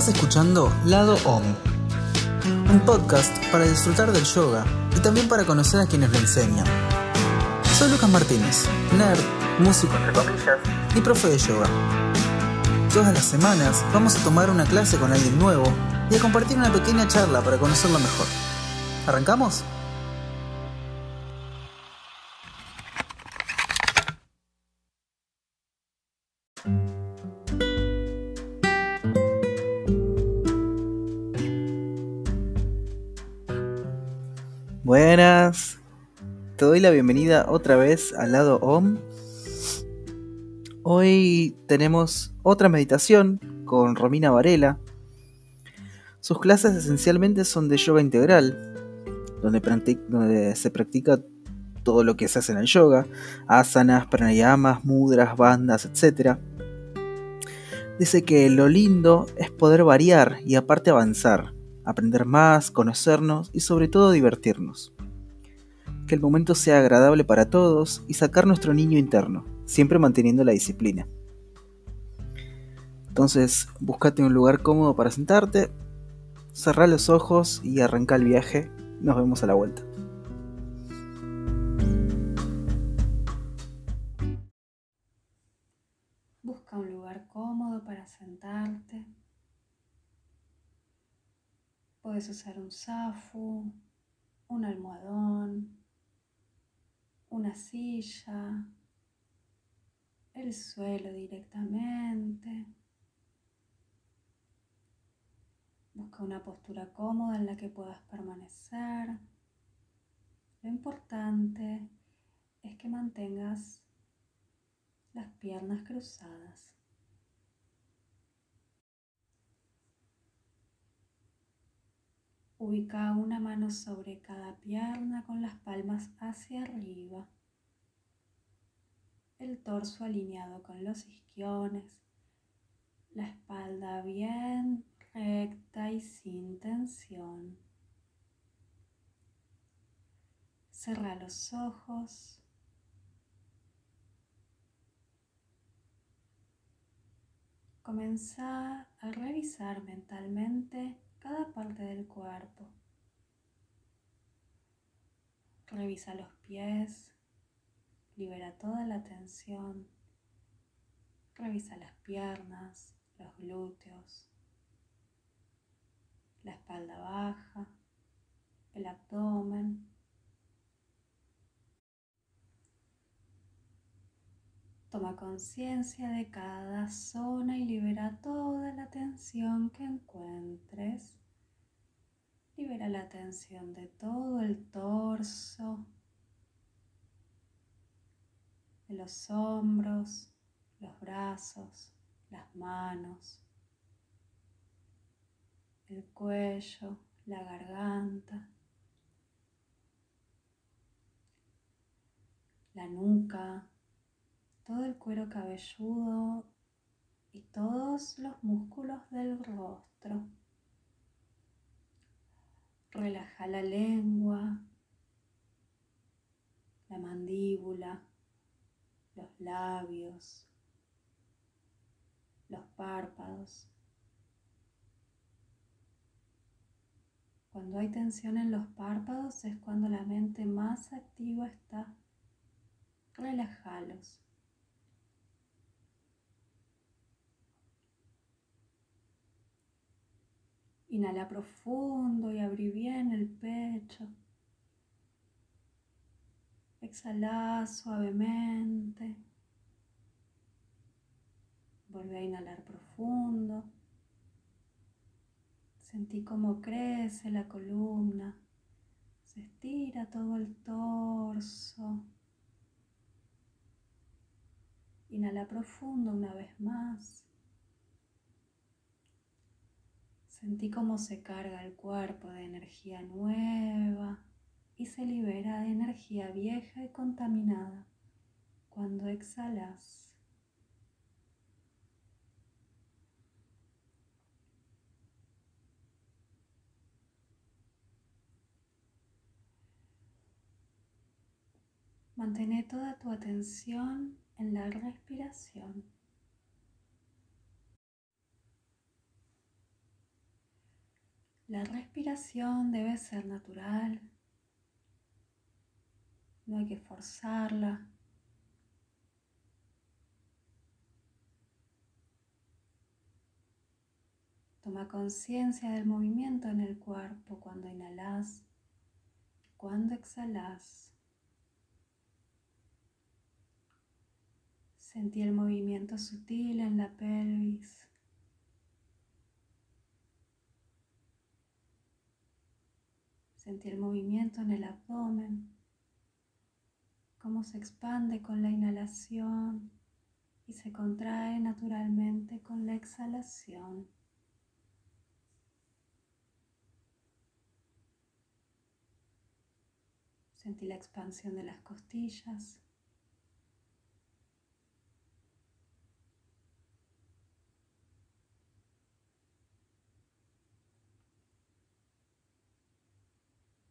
Estás escuchando Lado Om, un podcast para disfrutar del yoga y también para conocer a quienes lo enseñan. Soy Lucas Martínez, nerd, músico y profe de yoga. Todas las semanas vamos a tomar una clase con alguien nuevo y a compartir una pequeña charla para conocerlo mejor. ¿Arrancamos? La bienvenida otra vez al lado OM. Hoy tenemos otra meditación con Romina Varela. Sus clases esencialmente son de yoga integral, donde, donde se practica todo lo que se hace en el yoga, asanas, pranayamas, mudras, bandas, etc. Dice que lo lindo es poder variar y aparte avanzar, aprender más, conocernos y sobre todo divertirnos. Que el momento sea agradable para todos y sacar nuestro niño interno, siempre manteniendo la disciplina. Entonces, búscate un lugar cómodo para sentarte, cerrá los ojos y arranca el viaje. Nos vemos a la vuelta. Busca un lugar cómodo para sentarte. Puedes usar un zafu, un almohadón, una silla, el suelo directamente. Busca una postura cómoda en la que puedas permanecer. Lo importante es que mantengas las piernas cruzadas. Ubica una mano sobre cada pierna con las palmas hacia arriba. El torso alineado con los isquiones. La espalda bien recta y sin tensión. Cerra los ojos. Comenzá a revisar mentalmente cada parte del cuerpo. Revisa los pies, libera toda la tensión. Revisa las piernas, los glúteos, la espalda baja, el abdomen. Toma conciencia de cada zona y libera toda la tensión que encuentres. Libera la tensión de todo el torso, de los hombros, los brazos, las manos, el cuello, la garganta, la nuca, todo el cuero cabelludo y todos los músculos del rostro. Relaja la lengua, la mandíbula, los labios, los párpados. Cuando hay tensión en los párpados es cuando la mente más activa está. Relájalos. Inhala profundo y abrí bien el pecho. Exhala suavemente. Vuelve a inhalar profundo. Sentí cómo crece la columna. Se estira todo el torso. Inhala profundo una vez más. Sentí cómo se carga el cuerpo de energía nueva y se libera de energía vieja y contaminada cuando exhalas. Mantén toda tu atención en la respiración. La respiración debe ser natural, no hay que forzarla. Toma conciencia del movimiento en el cuerpo cuando inhalas, cuando exhalas. Sentí el movimiento sutil en la pelvis. Sentí el movimiento en el abdomen, cómo se expande con la inhalación y se contrae naturalmente con la exhalación. Sentí la expansión de las costillas.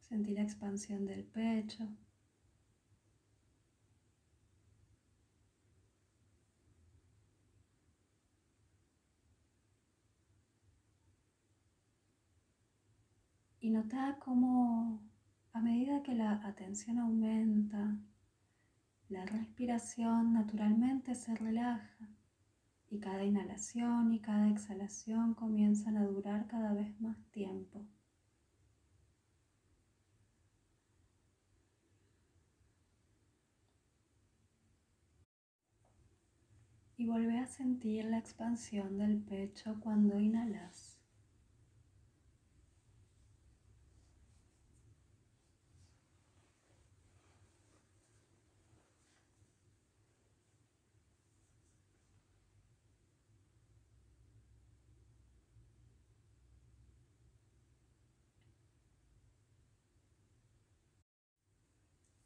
Sentí la expansión del pecho. Y nota cómo a medida que la atención aumenta, la respiración naturalmente se relaja y cada inhalación y cada exhalación comienzan a durar cada vez más tiempo. Y vuelve a sentir la expansión del pecho cuando inhalas.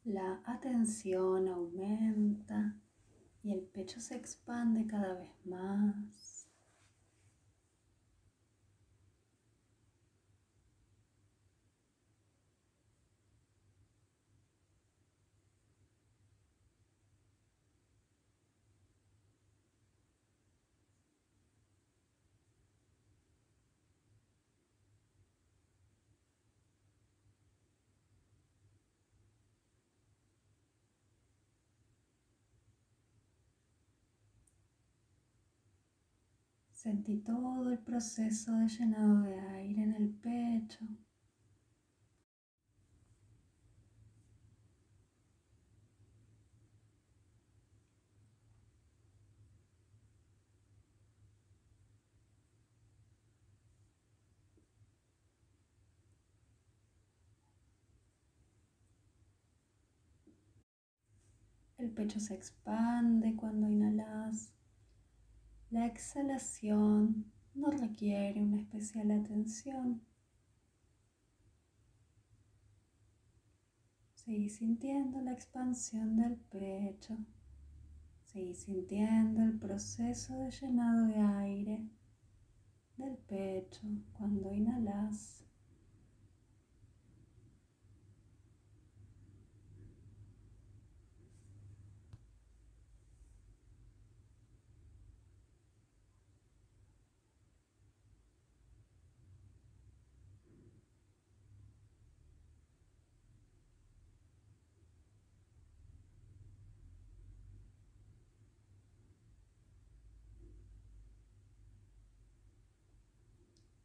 La atención aumenta y el pecho se expande cada vez más. Sentí todo el proceso de llenado de aire en el pecho. El pecho se expande cuando inhalas. La exhalación no requiere una especial atención. Seguí sintiendo la expansión del pecho. Seguí sintiendo el proceso de llenado de aire del pecho cuando inhalas.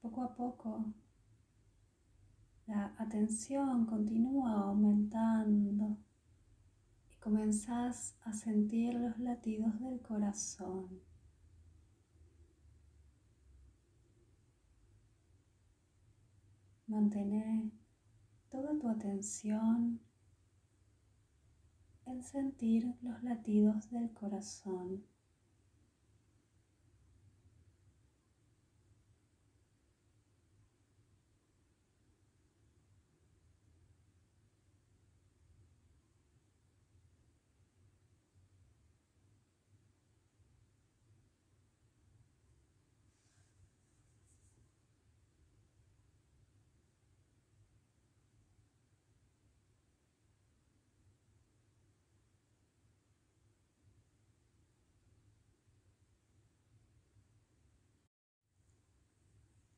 Poco a poco la atención continúa aumentando y comenzás a sentir los latidos del corazón. Mantén toda tu atención en sentir los latidos del corazón.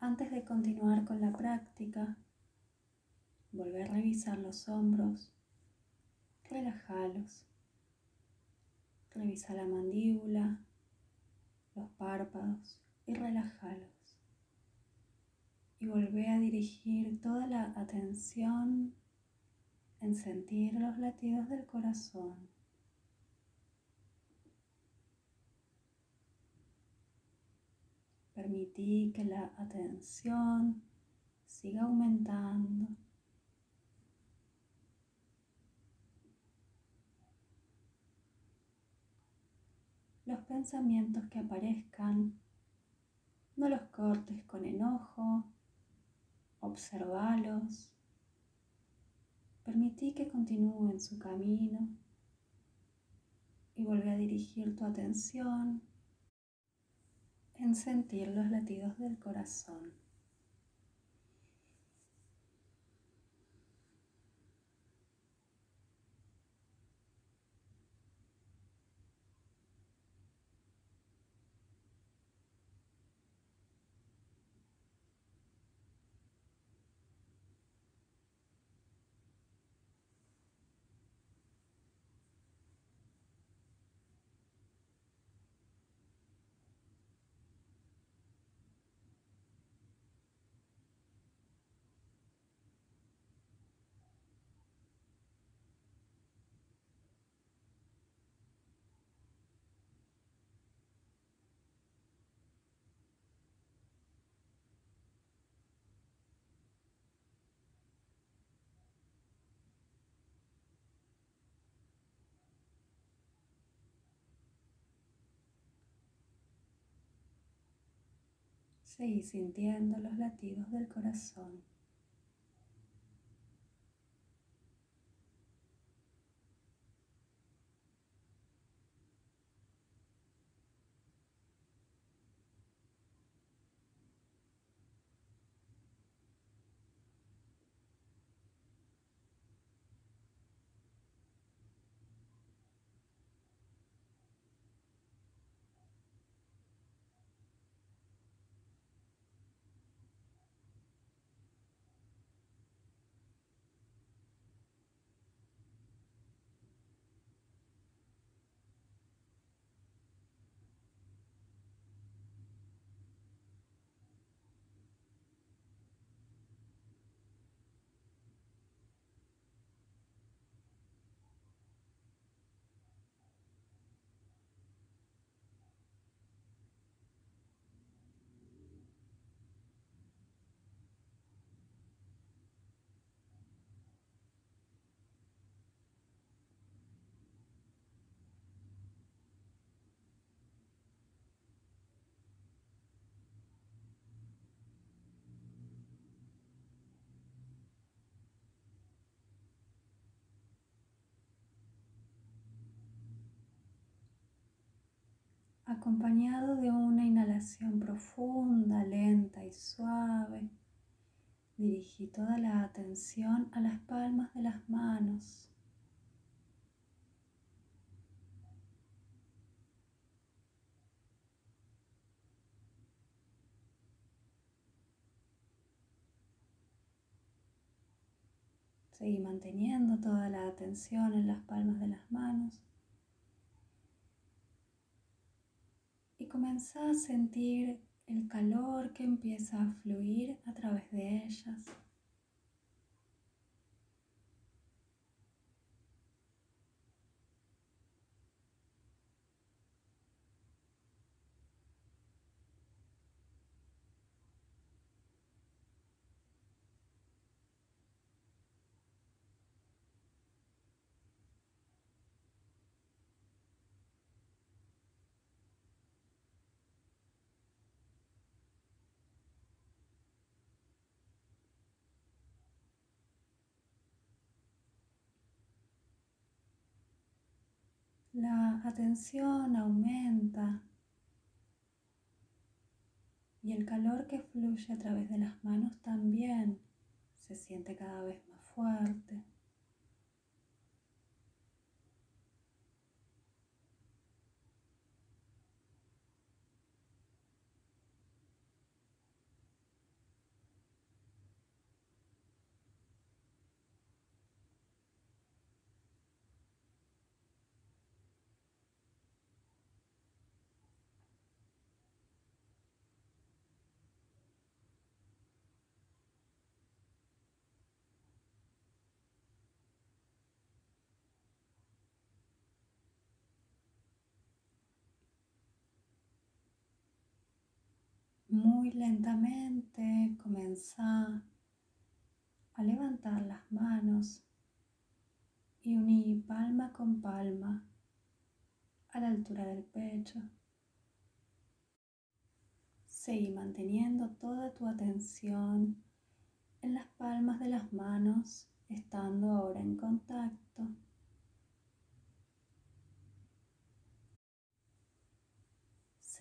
Antes de continuar con la práctica, volver a revisar los hombros, relajalos. Revisa la mandíbula, los párpados y relajalos. Y volvé a dirigir toda la atención en sentir los latidos del corazón. Permití que la atención siga aumentando. Los pensamientos que aparezcan, no los cortes con enojo, observalos, permití que continúen su camino y vuelve a dirigir tu atención en sentir los latidos del corazón. Seguí sintiendo los latidos del corazón. Acompañado de una inhalación profunda, lenta y suave. Dirigí toda la atención a las palmas de las manos. Seguí manteniendo toda la atención en las palmas de las manos. Comenzá a sentir el calor que empieza a fluir a través de ellas. la atención aumenta y el calor que fluye a través de las manos también se siente cada vez más fuerte. Muy lentamente comenzá a levantar las manos y uní palma con palma a la altura del pecho. Seguí manteniendo toda tu atención en las palmas de las manos, estando ahora en contacto.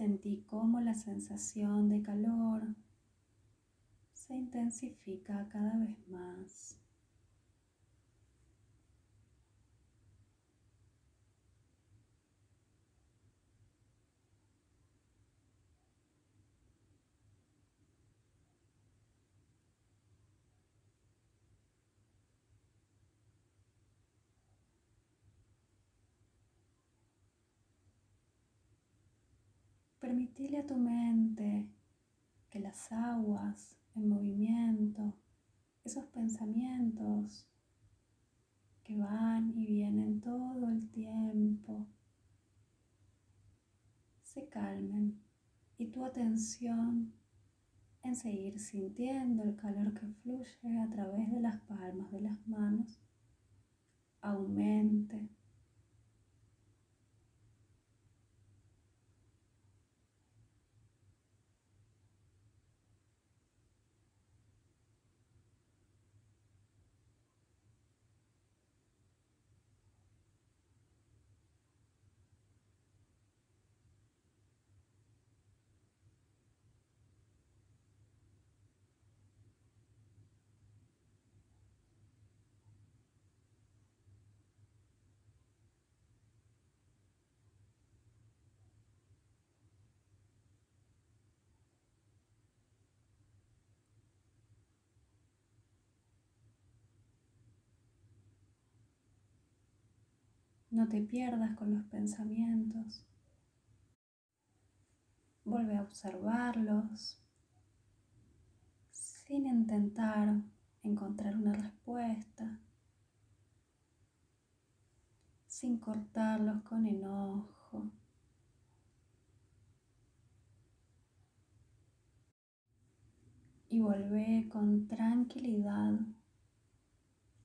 Sentí cómo la sensación de calor se intensifica cada vez más. Permitile a tu mente que las aguas en movimiento, esos pensamientos que van y vienen todo el tiempo, se calmen. Y tu atención en seguir sintiendo el calor que fluye a través de las palmas de las manos aumente No te pierdas con los pensamientos. Vuelve a observarlos sin intentar encontrar una respuesta, sin cortarlos con enojo. Y vuelve con tranquilidad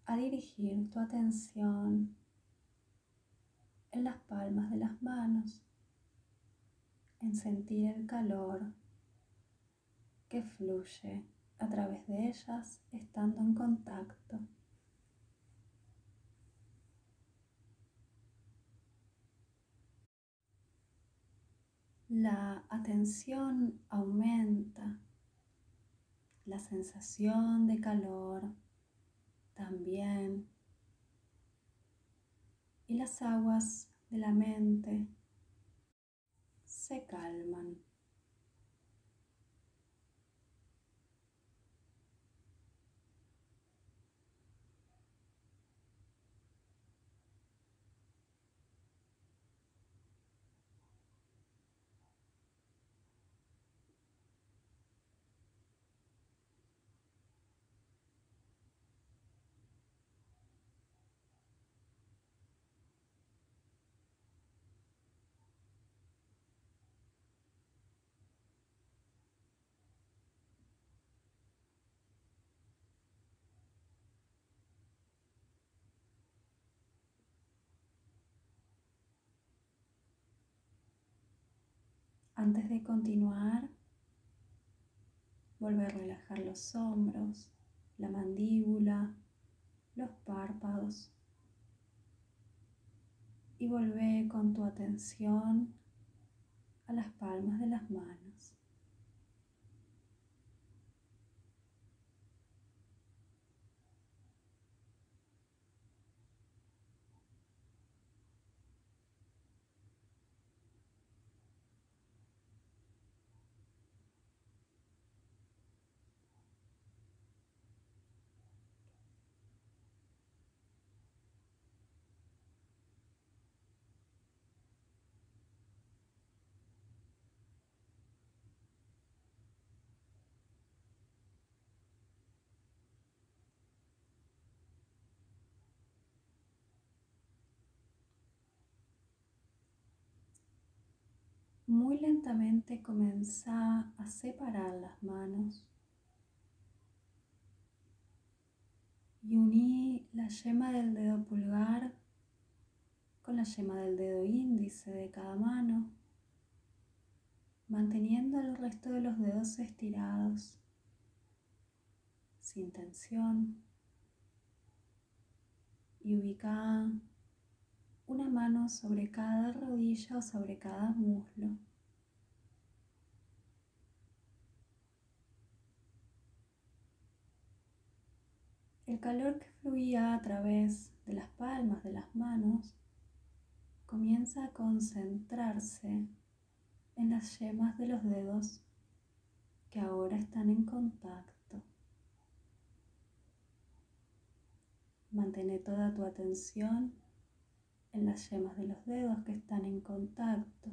a dirigir tu atención en las palmas de las manos, en sentir el calor que fluye a través de ellas estando en contacto. La atención aumenta, la sensación de calor también y las aguas de la mente se calman. Antes de continuar, vuelve a relajar los hombros, la mandíbula, los párpados y vuelve con tu atención a las palmas de las manos. Muy lentamente comenzá a separar las manos y uní la yema del dedo pulgar con la yema del dedo índice de cada mano, manteniendo el resto de los dedos estirados, sin tensión, y ubica una mano sobre cada rodilla o sobre cada muslo. El calor que fluía a través de las palmas de las manos comienza a concentrarse en las yemas de los dedos que ahora están en contacto. Mantén toda tu atención en las yemas de los dedos que están en contacto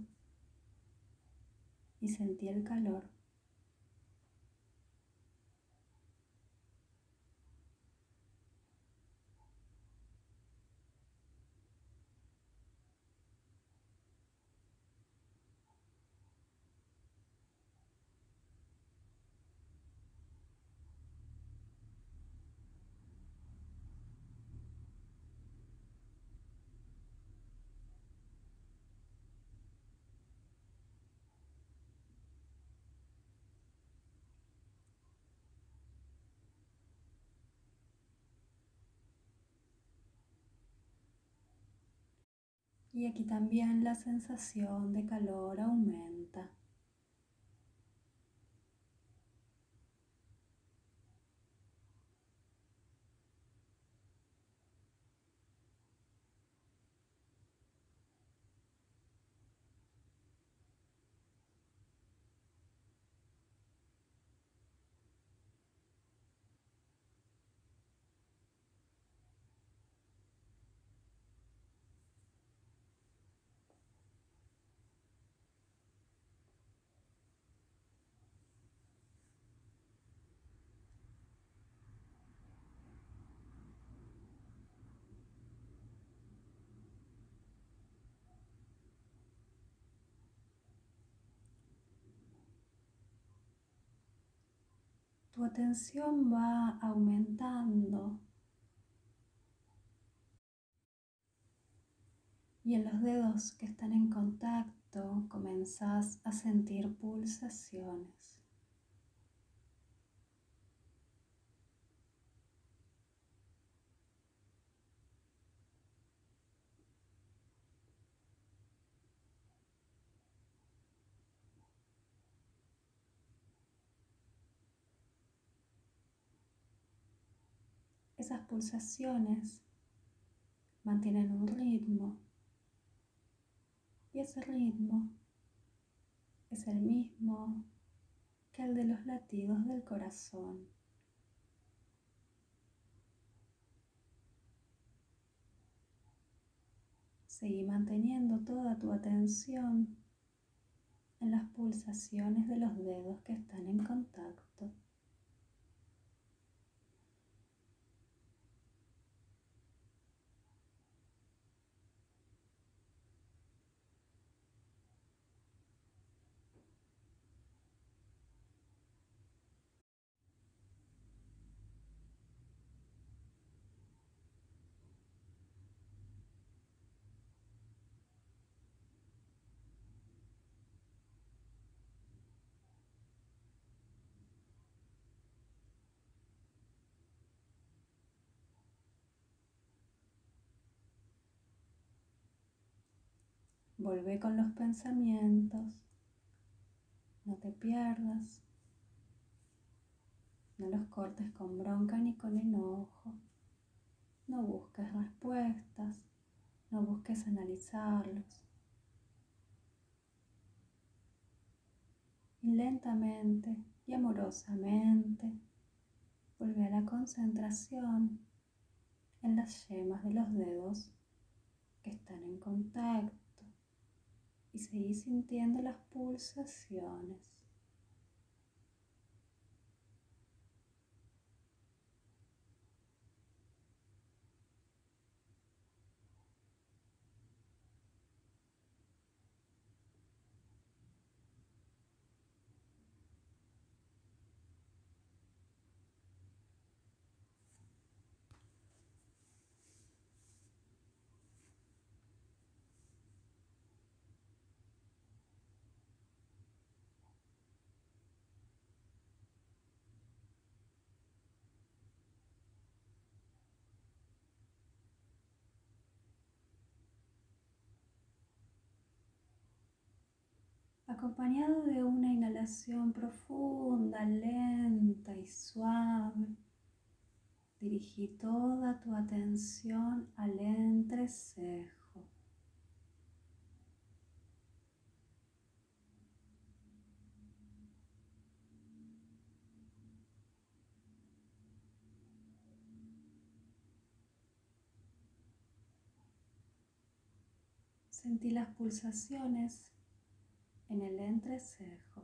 y sentí el calor. Y aquí también la sensación de calor aumenta. Tu atención va aumentando y en los dedos que están en contacto comenzás a sentir pulsaciones. Esas pulsaciones mantienen un ritmo y ese ritmo es el mismo que el de los latidos del corazón. Seguí manteniendo toda tu atención en las pulsaciones de los dedos que están en contacto. Volvé con los pensamientos. No te pierdas. No los cortes con bronca ni con enojo. No busques respuestas. No busques analizarlos. Y lentamente y amorosamente vuelve a la concentración en las yemas de los dedos que están en contacto y seguí sintiendo las pulsaciones. Acompañado de una inhalación profunda, lenta y suave. Dirigí toda tu atención al entrecejo. Sentí las pulsaciones en el entrecejo.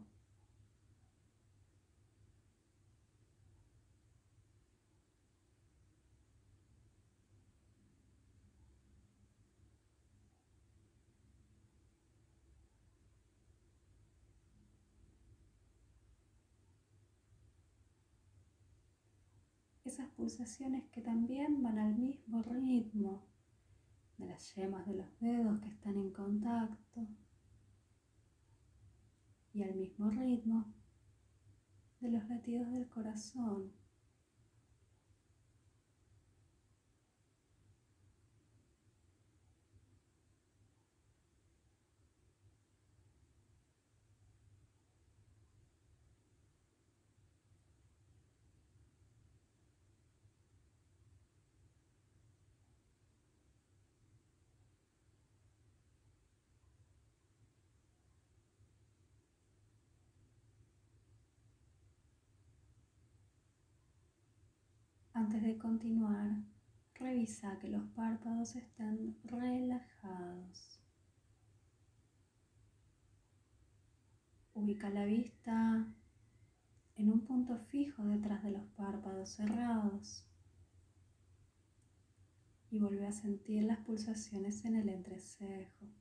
Esas pulsaciones que también van al mismo ritmo de las yemas de los dedos que están en contacto y al mismo ritmo de los latidos del corazón. Antes de continuar, revisa que los párpados estén relajados. Ubica la vista en un punto fijo detrás de los párpados cerrados y vuelve a sentir las pulsaciones en el entrecejo.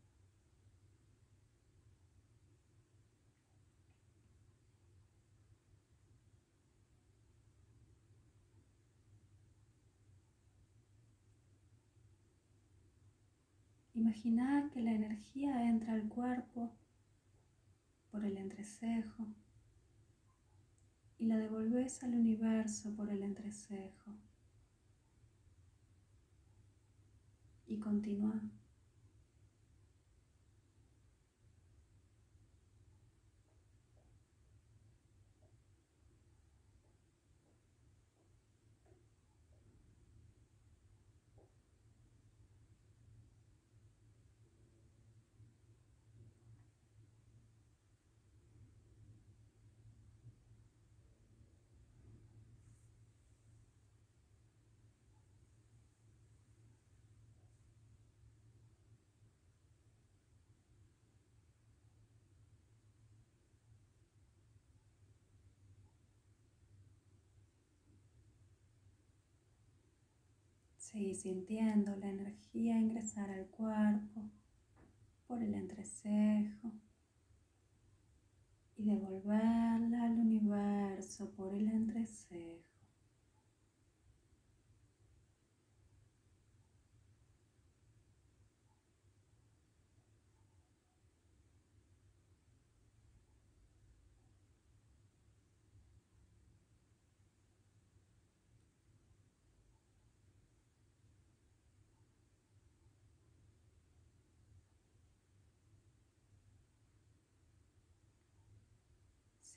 Imagina que la energía entra al cuerpo por el entrecejo y la devolves al universo por el entrecejo. Y continúa. Seguí sintiendo la energía ingresar al cuerpo por el entrecejo y devolverla al universo por el entrecejo.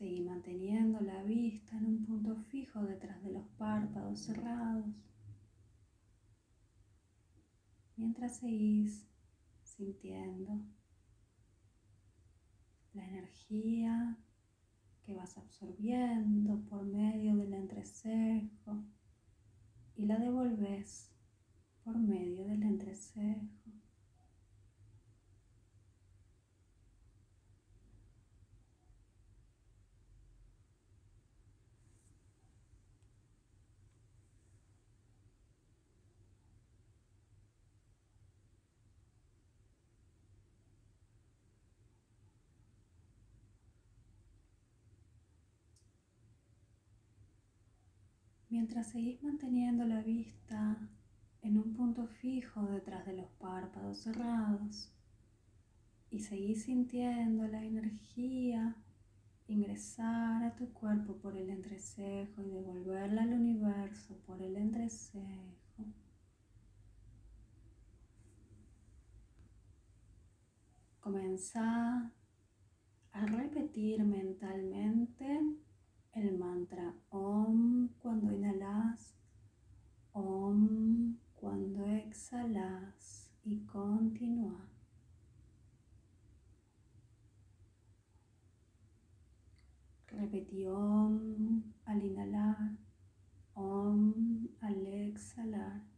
Seguí manteniendo la vista en un punto fijo detrás de los párpados cerrados. Mientras seguís sintiendo la energía que vas absorbiendo por medio del entrecejo y la devolves por medio del entrecejo. Mientras seguís manteniendo la vista en un punto fijo detrás de los párpados cerrados y seguís sintiendo la energía ingresar a tu cuerpo por el entrecejo y devolverla al universo por el entrecejo. Comenzá a repetir mentalmente el mantra OM cuando inhalas, OM cuando exhalas y continúa. Repetí OM al inhalar, OM al exhalar.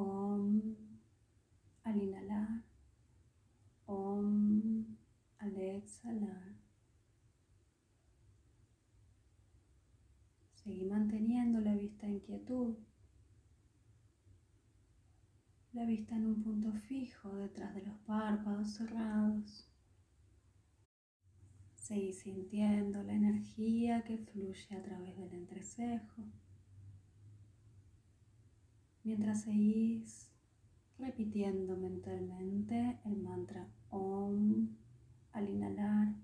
Om al inhalar, Om al exhalar. Seguí manteniendo la vista en quietud, la vista en un punto fijo detrás de los párpados cerrados. Seguí sintiendo la energía que fluye a través del entrecejo mientras seguís repitiendo mentalmente el mantra OM al inhalar,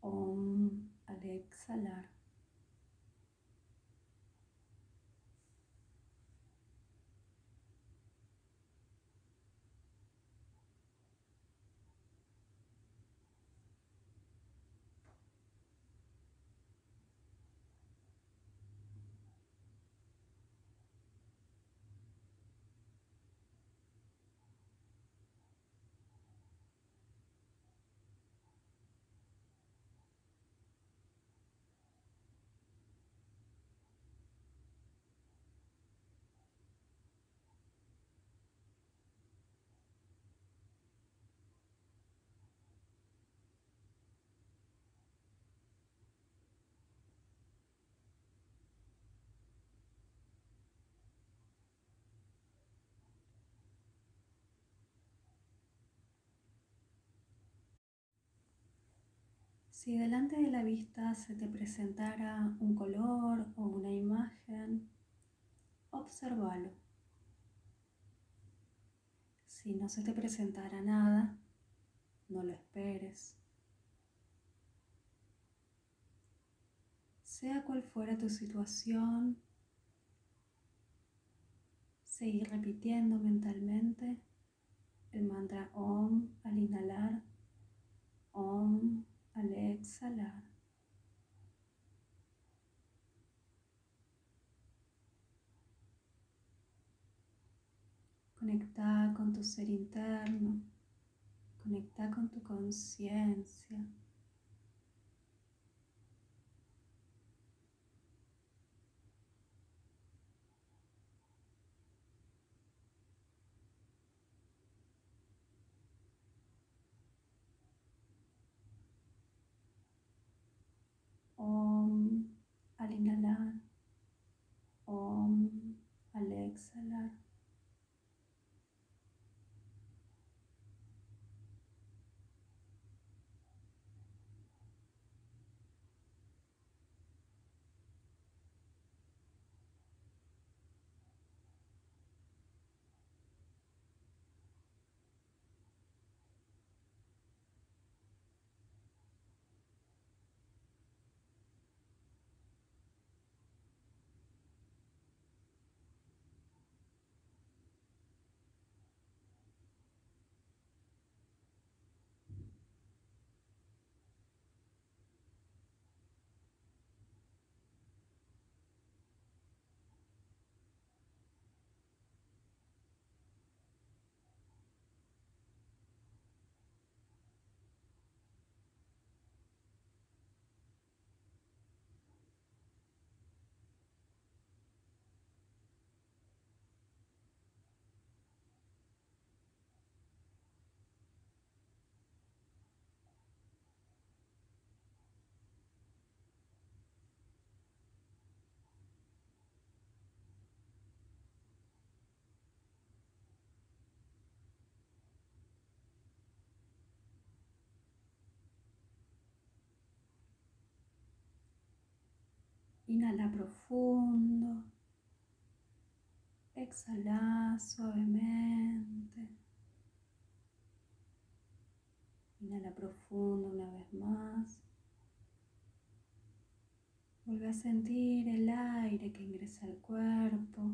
OM al exhalar. Si delante de la vista se te presentara un color o una imagen, observalo. Si no se te presentara nada, no lo esperes. Sea cual fuera tu situación, seguir repitiendo mentalmente el mantra OM al inhalar, OM al exhalar. Conecta con tu ser interno, conecta con tu conciencia. Inhala profundo. Exhala suavemente. Inhala profundo una vez más. Vuelve a sentir el aire que ingresa al cuerpo.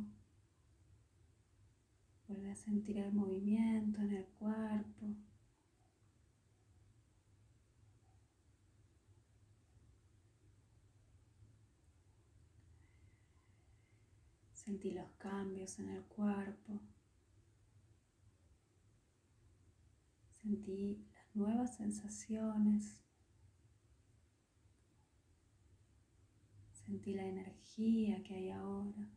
Vuelve a sentir el movimiento en el cuerpo. Sentí los cambios en el cuerpo. Sentí las nuevas sensaciones. Sentí la energía que hay ahora.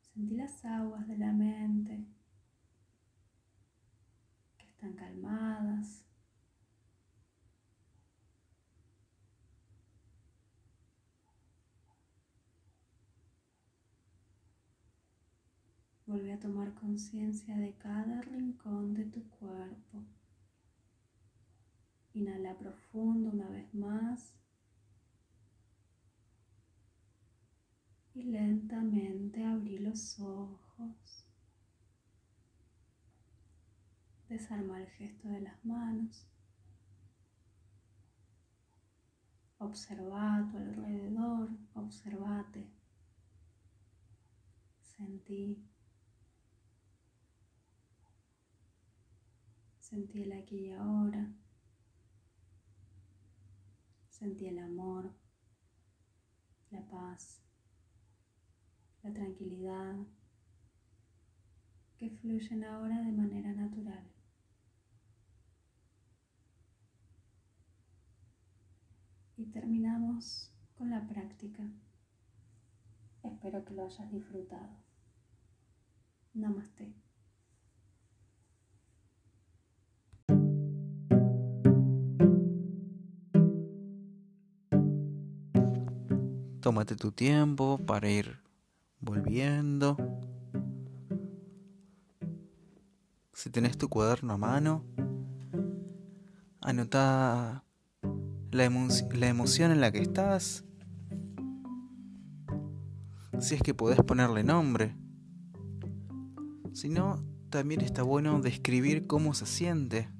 Sentí las aguas de la mente que están calmadas. Vuelve a tomar conciencia de cada rincón de tu cuerpo. Inhala profundo una vez más. Y lentamente abrí los ojos. Desarma el gesto de las manos. Observa a tu alrededor, observate. Sentí Sentí el aquí y ahora. Sentí el amor, la paz, la tranquilidad que fluyen ahora de manera natural. Y terminamos con la práctica. Espero que lo hayas disfrutado. Namaste. Tómate tu tiempo para ir volviendo. Si tenés tu cuaderno a mano, anota la, emoción en la que estás. Si es que podés ponerle nombre. Si no, también está bueno describir cómo se siente.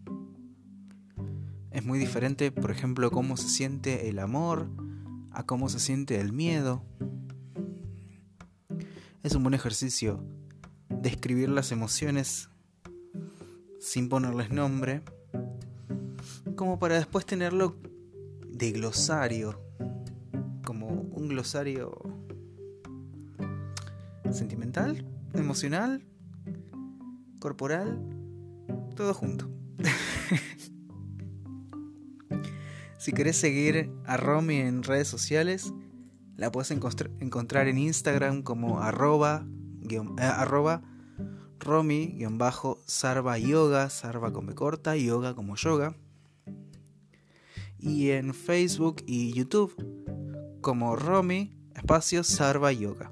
Es muy diferente, por ejemplo, cómo se siente el amor a cómo se siente el miedo. Es un buen ejercicio describir las emociones sin ponerles nombre, como para después tenerlo de glosario, como un glosario sentimental, emocional, corporal, todo junto. Si querés seguir a Romy en redes sociales, la puedes encontrar en Instagram como arroba, eh, romy-sarva yoga, corta, yoga como yoga. Y en Facebook y YouTube como Romy espacio sarva yoga.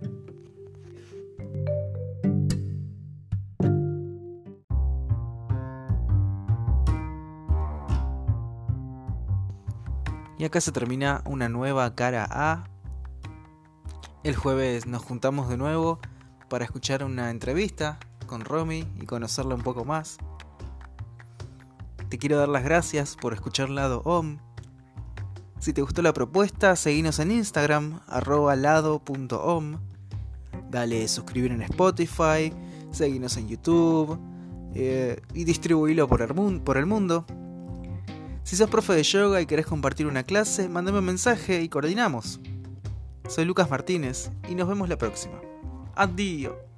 Y acá se termina una nueva cara A. El jueves nos juntamos de nuevo para escuchar una entrevista con Romy y conocerla un poco más. Te quiero dar las gracias por escuchar Lado OM. Si te gustó la propuesta, seguinos en Instagram, arroba lado.om. Dale suscribir en Spotify, seguinos en YouTube eh, y distribuílo por por el mundo. Si sos profe de yoga y querés compartir una clase, mándame un mensaje y coordinamos. Soy Lucas Martínez y nos vemos la próxima. Adiós.